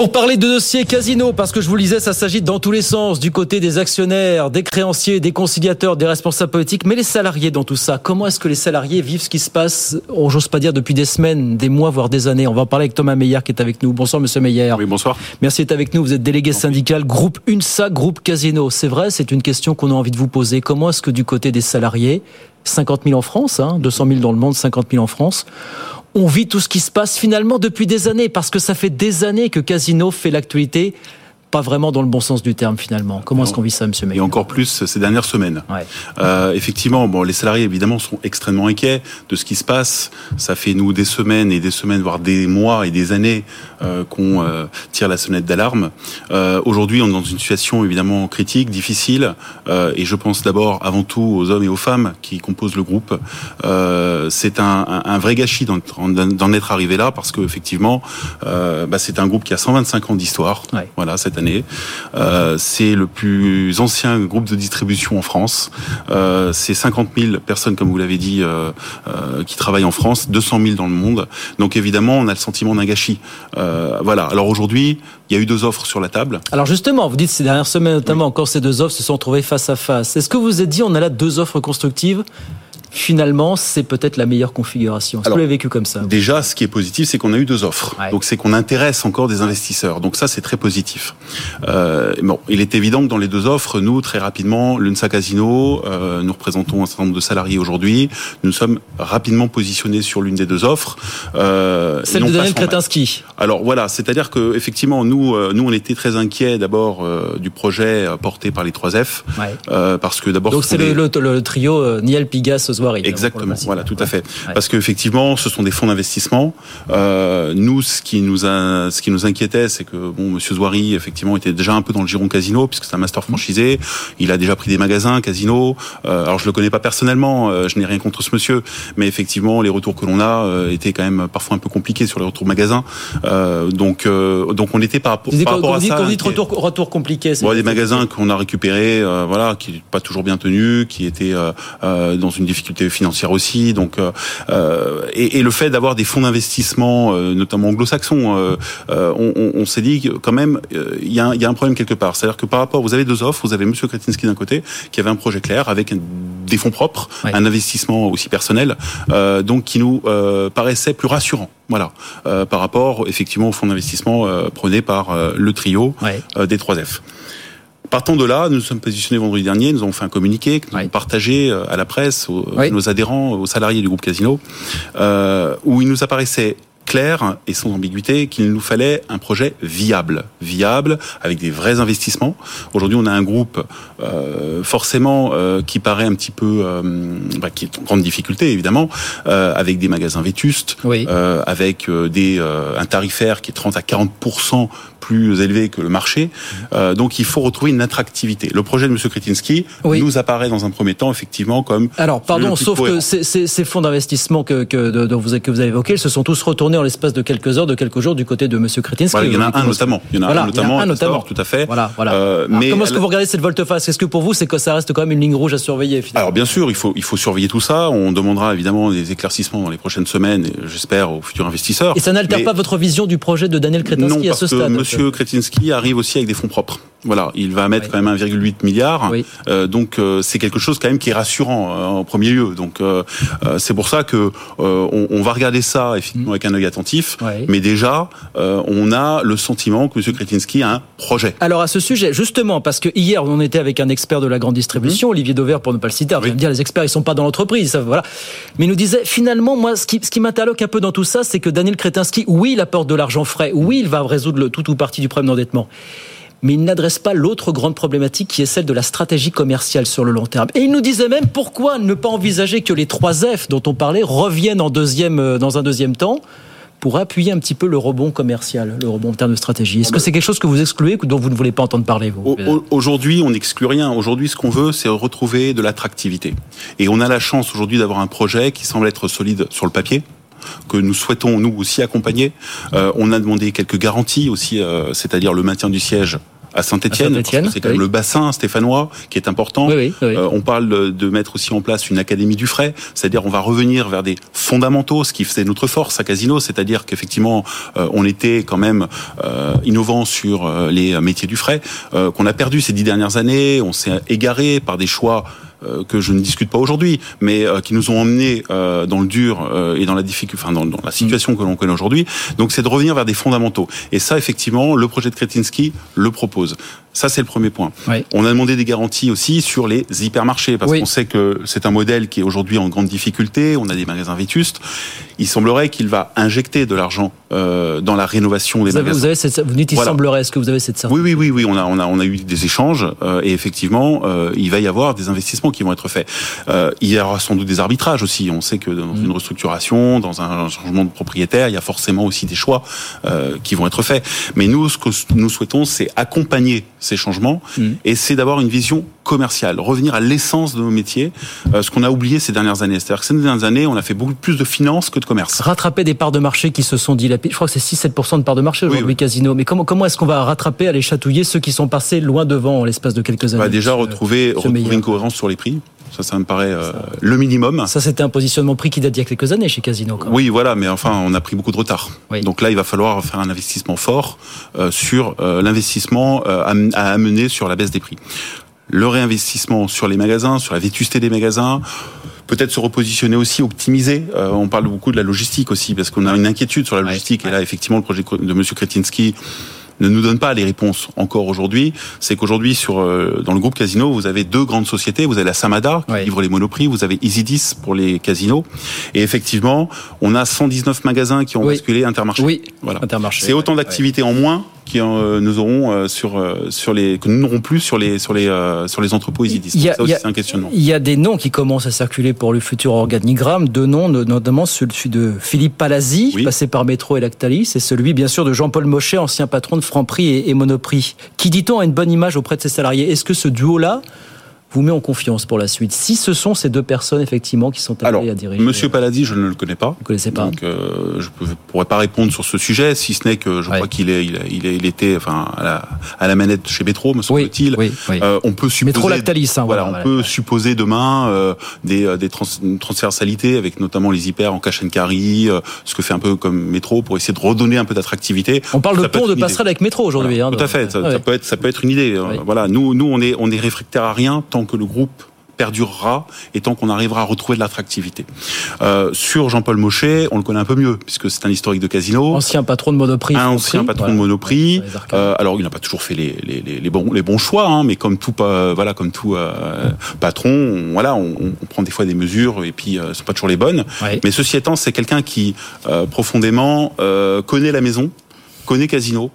Pour parler de dossier casino, parce que je vous le disais, ça s'agit dans tous les sens, du côté des actionnaires, des créanciers, des conciliateurs, des responsables politiques, mais les salariés dans tout ça. Comment est-ce que les salariés vivent ce qui se passe, oh, j'ose pas dire depuis des semaines, des mois, voire des années? On va en parler avec Thomas Meyer qui est avec nous. Bonsoir Monsieur Meyer. Oui, bonsoir. Merci d'être avec nous. Vous êtes délégué syndical, groupe UNSA, groupe Casino. C'est vrai, c'est une question qu'on a envie de vous poser. Comment est-ce que du côté des salariés, 50 000 en France, hein, 200 000 dans le monde, 50 000 en France, on vit tout ce qui se passe finalement depuis des années, parce que ça fait des années que Casino fait l'actualité pas vraiment dans le bon sens du terme finalement. Comment est-ce qu'on vit ça, Monsieur Meyer Et encore plus ces dernières semaines. Ouais. Euh, effectivement, bon, les salariés évidemment sont extrêmement inquiets de ce qui se passe. Ça fait nous des semaines et des semaines, voire des mois et des années euh, qu'on euh, tire la sonnette d'alarme. Euh, Aujourd'hui, on est dans une situation évidemment critique, difficile, euh, et je pense d'abord, avant tout, aux hommes et aux femmes qui composent le groupe. Euh, c'est un, un, un, vrai gâchis d'en être arrivé là, parce que effectivement, bah, c'est un groupe qui a 125 ans d'histoire. Ouais. Voilà, cette Euh, c'est le plus ancien groupe de distribution en France. Euh, c'est 50 000 personnes, comme vous l'avez dit, euh, qui travaillent en France, 200 000 dans le monde. Donc évidemment, on a le sentiment d'un gâchis. voilà. Alors aujourd'hui, il y a eu deux offres sur la table. Alors justement, vous dites ces dernières semaines, notamment, oui. encore ces deux offres se sont trouvées face à face. Est-ce que vous vous êtes dit, on a là deux offres constructives? Finalement, c'est peut-être la meilleure configuration. Est-ce que vous l'avez vécu comme ça Déjà, ce qui est positif, c'est qu'on a eu deux offres. Ouais. Donc, c'est qu'on intéresse encore des investisseurs. Donc, ça, c'est très positif. Euh, bon, il est évident que dans les deux offres, nous, très rapidement, l'UNSA Casino, euh, nous représentons un certain nombre de salariés aujourd'hui. Nous sommes rapidement positionnés sur l'une des deux offres. Euh, Celle de Daniel Kretinsky. Alors, voilà, c'est-à-dire que effectivement, nous, euh, nous, on était très inquiets d'abord euh, du projet porté par les 3F. Ouais. parce que d'abord... Donc, c'est des... le, le, le, trio Niel Pigas Exactement, voilà, tout à fait. Ouais. Parce qu'effectivement, ce sont des fonds d'investissement. Euh, nous, ce qui nous a, ce qui nous inquiétait, c'est que bon, Monsieur Zouari, effectivement, était déjà un peu dans le giron casino, puisque c'est un master franchisé. Il a déjà pris des magasins casino. Euh, alors, je le connais pas personnellement, euh, je n'ai rien contre ce monsieur, mais effectivement, les retours que l'on a euh, étaient quand même parfois un peu compliqués sur les retours magasins. Euh, donc, donc, on était par, par rapport vous dites, à ça. Vous dites retour, retour compliqué. Bon, des magasins qu'on a récupérés, voilà, qui n'étaient pas toujours bien tenus, qui étaient dans une difficulté financière aussi. Donc, euh, et, et, le fait d'avoir des fonds d'investissement, euh, notamment anglo-saxons, euh, on, on, on s'est dit que quand même, il y, a un, y a un problème quelque part. C'est-à-dire que par rapport, vous avez deux offres, vous avez Monsieur Kretinsky d'un côté, qui avait un projet clair avec des fonds propres, un investissement aussi personnel, donc qui nous paraissait plus rassurant. Voilà, par rapport effectivement au fonds d'investissement prôné par le trio ouais. des 3F. Partant de là, nous nous sommes positionnés vendredi dernier, nous avons fait un communiqué que nous Oui. avons partagé à la presse, aux, Oui. nos adhérents, aux salariés du groupe Casino, euh, où il nous apparaissait clair et sans ambiguïté qu'il nous fallait un projet viable, viable avec des vrais investissements. Aujourd'hui, on a un groupe euh, forcément euh, qui paraît un petit peu, euh, bah, qui est en grande difficulté évidemment, euh, avec des magasins vétustes, Oui. euh, avec euh, des euh, un tarifaire qui est 30 à 40 plus élevé que le marché. Euh, donc, il faut retrouver une attractivité. Le projet de M. Kretinsky Oui. nous apparaît dans un premier temps effectivement comme Alors, pardon, sauf que ces, ces- ces fonds d'investissement que, que, de- dont vous, que vous avez évoqués, ils se sont tous retournés en l'espace de quelques heures, de quelques jours, du côté de M. Kretinsky. Voilà, il y en a un notamment. Il y en a Voilà, un en a notamment. un notamment. Tout à fait. Voilà, voilà. Euh, mais comment est-ce que vous regardez cette volte-face? Est-ce que pour vous, c'est que ça reste quand même une ligne rouge à surveiller finalement? Alors bien sûr, il faut il faut surveiller tout ça. On demandera évidemment des éclaircissements dans les prochaines semaines, j'espère aux futurs investisseurs. Et ça n'altère Mais- pas votre vision du projet de Daniel non, Kretinsky à ce que stade? Monsieur Kretinsky arrive aussi avec des fonds propres. Voilà, il va mettre quand même 1,8 milliard. Oui. Euh, donc euh, c'est quelque chose quand même qui est rassurant euh, en premier lieu. Donc euh, euh, c'est pour ça que euh, on, on va regarder ça effectivement avec un œil attentif. Oui. Mais déjà, euh, on a le sentiment que Monsieur Kretinsky a un projet. Alors à ce sujet, justement, parce que hier on était avec un expert de la grande distribution, Olivier Dover, pour ne pas le citer. Mhm. Oui. me dire les experts ils sont pas dans l'entreprise, voilà. Mais il nous disait finalement moi ce qui, ce qui m'interloque un peu dans tout ça, c'est que Daniel Kretinsky, oui, il apporte de l'argent frais, oui, il va résoudre le tout ou partie du problème d'endettement. Mais il n'adresse pas l'autre grande problématique qui est celle de la stratégie commerciale sur le long terme. Et il nous disait même pourquoi ne pas envisager que les 3 F dont on parlait reviennent en deuxième, euh, dans un deuxième temps pour appuyer un petit peu le rebond commercial, le rebond en termes de stratégie. Est-ce que c'est quelque chose que vous excluez ou dont vous ne voulez pas entendre parler, vous Aujourd'hui, on n'exclut rien. Aujourd'hui, ce qu'on veut, c'est retrouver de l'attractivité. Et on a la chance aujourd'hui d'avoir un projet qui semble être solide sur le papier que nous souhaitons nous aussi accompagner. Euh, on a demandé quelques garanties aussi, euh, c'est-à-dire le maintien du siège à Saint-Etienne. C'est quand même le bassin stéphanois qui est important. Euh, on parle de mettre aussi en place une académie du frais, c'est-à-dire on va revenir vers des fondamentaux, ce qui faisait notre force à Casino, c'est-à-dire qu'effectivement euh, on était quand même euh, innovant sur les métiers du frais, qu'on a perdu ces dix dernières années, on s'est égaré par des choix euh, que je ne discute pas aujourd'hui, mais euh, qui nous ont emmenés euh, dans le dur et dans la difficulté, la situation que l'on connaît aujourd'hui. Donc c'est de revenir vers des fondamentaux. Et ça, effectivement, le projet de Kretinsky le propose. Ça, c'est le premier point. On a demandé des garanties aussi sur les hypermarchés, parce qu'on sait que c'est un modèle qui est aujourd'hui en grande difficulté. On a des magasins vétustes. Il semblerait qu'il va injecter de l'argent euh, dans la rénovation des vous magasins. vous, avez cette, vous dites il semblerait. Est-ce que vous avez cette certitude Oui, oui, oui, oui. On a, on a, on a eu des échanges euh, et effectivement, euh, il va y avoir des investissements qui vont être faits. Euh, il y aura sans doute des arbitrages aussi. On sait que dans mm. une restructuration, dans un changement de propriétaire, il y a forcément aussi des choix euh, qui vont être faits. Mais nous, ce que nous souhaitons, c'est accompagner ces changements mm. et c'est d'avoir une vision commerciale, revenir à l'essence de nos métiers, euh, ce qu'on a oublié ces dernières années. C'est-à-dire que ces dernières années, on a fait beaucoup plus de finances que de commerce. Rattraper des parts de marché qui se sont dilapidées. Je crois que c'est 6-7% de parts de marché aujourd'hui, Casino. Mais comment, comment est-ce qu'on va rattraper, aller chatouiller ceux qui sont passés loin devant en l'espace de quelques années va Déjà retrouver, retrouver une cohérence sur les prix. Ça, ça me paraît euh, le minimum. Ça, c'était un positionnement prix qui date d'il y a quelques années chez Casino. Oui, voilà, mais enfin, on a pris beaucoup de retard. Donc là, il va falloir faire un investissement fort euh, sur euh, l'investissement à, à amener sur la baisse des prix. Le réinvestissement sur les magasins, sur la vétusté des magasins, peut-être se repositionner aussi, optimiser. on parle beaucoup de la logistique aussi, parce qu'on a une inquiétude sur la logistique. Et là, effectivement, le projet de Monsieur Kretinsky ne nous donne pas les réponses encore aujourd'hui. C'est qu'aujourd'hui, sur euh, dans le groupe Casino, vous avez deux grandes sociétés. Vous avez la Samada qui livre les monoprix. Vous avez Isidis pour les casinos. Et effectivement, on a 119 magasins qui ont basculé Intermarché. Oui, voilà. Intermarché. C'est autant d'activités en moins qui euh, nous auront euh, sur euh, sur les que nous n'aurons plus sur les sur les sur les entrepôts Isidis. Ça aussi c'est un questionnement. Il y a des noms qui commencent à circuler pour le futur organigramme, deux noms notamment celui de Philippe Palazzi, passé par Métro et Lactalis, et celui bien sûr de Jean-Paul Mochet, ancien patron de Franprix et, et Monoprix. Qui dit-on a une bonne image auprès de ses salariés? Est-ce que ce duo-là vous met en confiance pour la suite Si ce sont ces deux personnes effectivement qui sont appelées à diriger. Monsieur euh, Paladi, je ne le connais pas. Vous ne connaissez pas. Donc euh, je ne pourrais pas répondre sur ce sujet, si ce n'est que je crois qu'il est, il, il, il, était, enfin, à la, à la manette chez Métro, me semble-t-il. Oui, oui, euh, on peut supposer. Métro Lactalis. Hein, voilà, on peut supposer demain euh, des, euh, des trans transversalités avec notamment les hyper en cash and carry, ce que fait un peu comme Métro pour essayer de redonner un peu d'attractivité. On parle de pont de passerelle avec Métro aujourd'hui. Hein, tout à fait. Ça, ça, peut être, ça peut être une idée. Voilà, nous, nous, on est, on est réfractaire à rien tant que le groupe perdurera et tant qu'on arrivera à retrouver de l'attractivité. Euh, sur Jean-Paul Mochet, on le connaît un peu mieux puisque c'est un historique de Casino. Ancien patron de Monoprix. Un ancien patron de Monoprix. Euh, alors il n'a pas toujours fait les, les, les, bons, les bons choix, hein, mais comme tout, euh, voilà, comme tout euh, patron, on, voilà, on, on, prend des fois des mesures et puis euh, sont pas toujours les bonnes. Mais ceci étant, c'est quelqu'un qui profondément connaît la maison, connaît Casino,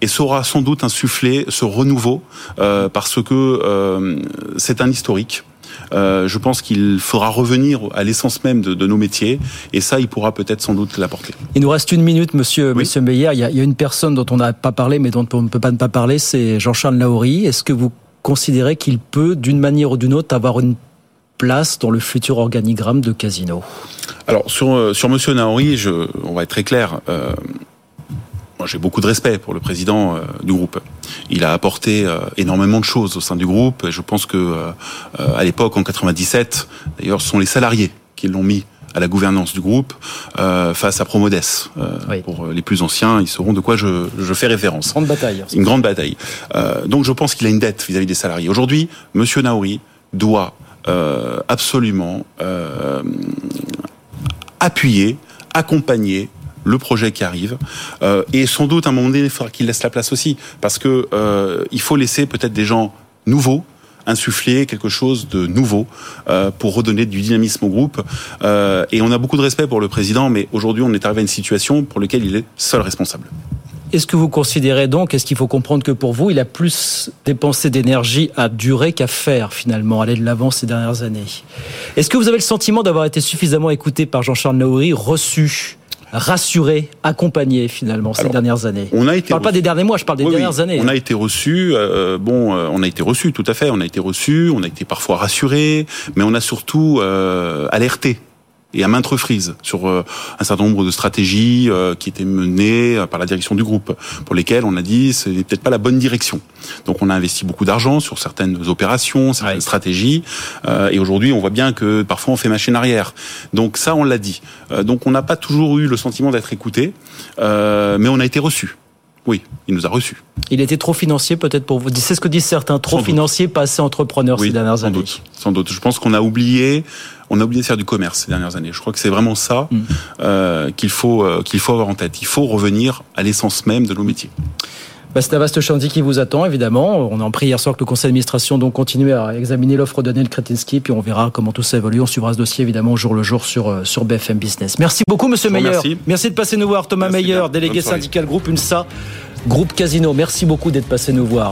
et saura sans doute insuffler ce renouveau euh, parce que euh, c'est un historique. Euh, je pense qu'il faudra revenir à l'essence même de, de, nos métiers, et ça, il pourra peut-être sans doute l'apporter. Il nous reste une minute, Monsieur, Monsieur Meyer. Il y, a, il y a une personne dont on n'a pas parlé, mais dont on ne peut pas ne pas parler, c'est Jean-Charles Naouri. Est-ce que vous considérez qu'il peut, d'une manière ou d'une autre, avoir une place dans le futur organigramme de Casino? Alors sur sur Monsieur Naori, je, on va être très clair. Euh, j'ai beaucoup de respect pour le président euh, du groupe. Il a apporté euh, énormément de choses au sein du groupe. Et je pense que euh, à l'époque, en 97, d'ailleurs, ce sont les salariés qui l'ont mis à la gouvernance du groupe euh, face à Promodes. Euh, oui. Pour les plus anciens, ils sauront de quoi je, je fais référence. Une grande bataille. Une grande bataille. Euh, donc je pense qu'il a une dette vis-à-vis -vis des salariés. Aujourd'hui, Monsieur Naouri doit absolument appuyer, accompagner le projet qui arrive. Euh, et sans doute, à un moment donné, il faudra qu'il laisse la place aussi. Parce que euh, il faut laisser peut-être des gens nouveaux insuffler quelque chose de nouveau euh, pour redonner du dynamisme au groupe. Et on a beaucoup de respect pour le président, mais aujourd'hui, on est arrivé à une situation pour laquelle il est seul responsable. Est-ce que vous considérez donc, est-ce qu'il faut comprendre que pour vous, il a plus dépensé d'énergie à durer qu'à faire finalement, aller de l'avant ces dernières années? Est-ce que vous avez le sentiment d'avoir été suffisamment écouté par Jean-Charles Naouri, reçu rassuré, accompagné finalement ces Alors, dernières années On a été je parle reçu. pas des derniers mois, je parle des oui, dernières oui. années. On a été reçu. Euh, bon, euh, on a été reçu, tout à fait. On a été reçu. On a été parfois rassuré, mais on a surtout euh, alerté et à maintes reprises sur euh, un certain nombre de stratégies euh, qui étaient menées euh, par la direction du groupe, pour lesquelles on a dit c'est peut-être pas la bonne direction. Donc on a investi beaucoup d'argent sur certaines opérations, certaines stratégies, et aujourd'hui on voit bien que parfois on fait machine arrière. Donc ça on l'a dit. donc on n'a pas toujours eu le sentiment d'être écouté, mais on a été reçu. Oui, il nous a reçus. Il était trop financier peut-être pour vous. C'est ce que disent certains, trop financier, pas assez entrepreneur ces dernières sans années. Doute, sans doute. Je pense qu'on a oublié, on a oublié de faire du commerce ces dernières années. Je crois que c'est vraiment ça mm. euh, qu'il faut euh, qu'il faut avoir en tête. Il faut revenir à l'essence même de nos métiers. Bah, c'est un vaste chantier qui vous attend, évidemment. On a appris hier soir que le conseil d'administration donc continue à examiner l'offre de Daniel Kretinsky, puis on verra comment tout ça évolue. On suivra ce dossier, évidemment, jour le jour sur, euh, sur BFM Business. Merci beaucoup, monsieur Meyer. Merci. de passer nous voir. Thomas Meyer, délégué syndical groupe UNSA, groupe Casino. Merci beaucoup d'être passé nous voir.